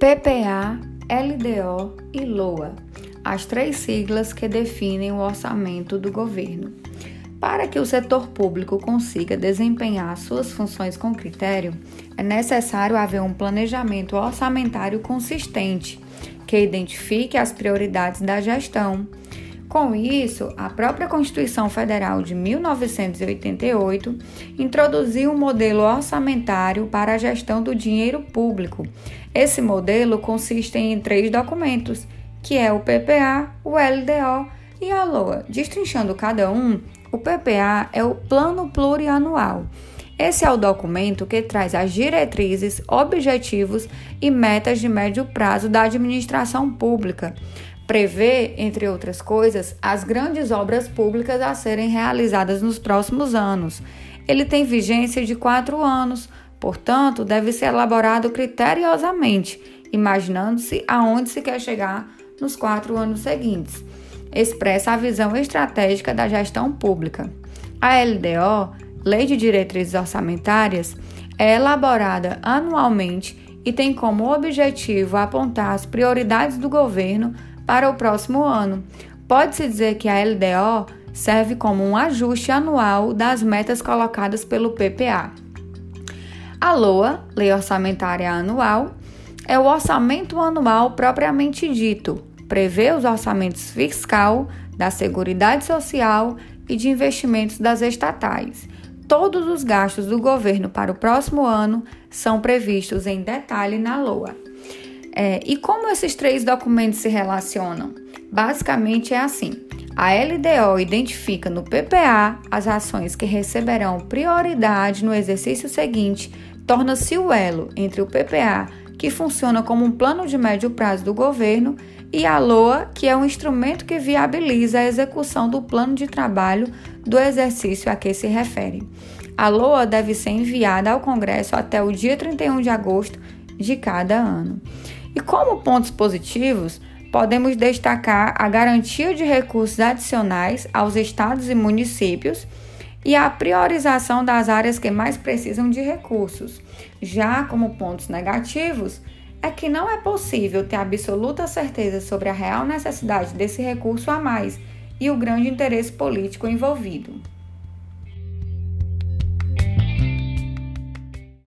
PPA, LDO e LOA, as três siglas que definem o orçamento do governo. Para que o setor público consiga desempenhar suas funções com critério, é necessário haver um planejamento orçamentário consistente que identifique as prioridades da gestão. Com isso, a própria Constituição Federal de 1988 introduziu um modelo orçamentário para a gestão do dinheiro público, esse modelo consiste em três documentos, que é o PPA, o LDO e a LOA. Destrinchando cada um, o PPA é o Plano Plurianual. Esse é o documento que traz as diretrizes, objetivos e metas de médio prazo da administração pública. Prevê, entre outras coisas, as grandes obras públicas a serem realizadas nos próximos anos. Ele tem vigência de quatro anos, Portanto, deve ser elaborado criteriosamente, imaginando-se aonde se quer chegar nos quatro anos seguintes. Expressa a visão estratégica da gestão pública. A LDO, Lei de Diretrizes Orçamentárias, é elaborada anualmente e tem como objetivo apontar as prioridades do governo para o próximo ano. Pode-se dizer que a LDO serve como um ajuste anual das metas colocadas pelo PPA. A LOA, Lei Orçamentária Anual, é o orçamento anual propriamente dito, prevê os orçamentos fiscal, da Seguridade Social e de investimentos das estatais. Todos os gastos do governo para o próximo ano são previstos em detalhe na LOA. É, e como esses três documentos se relacionam? Basicamente é assim: a LDO identifica no PPA as ações que receberão prioridade no exercício seguinte torna-se o elo entre o PPA, que funciona como um plano de médio prazo do governo, e a LOA, que é um instrumento que viabiliza a execução do plano de trabalho do exercício a que se refere. A LOA deve ser enviada ao Congresso até o dia 31 de agosto de cada ano. E como pontos positivos, podemos destacar a garantia de recursos adicionais aos estados e municípios e a priorização das áreas que mais precisam de recursos. Já como pontos negativos, é que não é possível ter absoluta certeza sobre a real necessidade desse recurso a mais e o grande interesse político envolvido.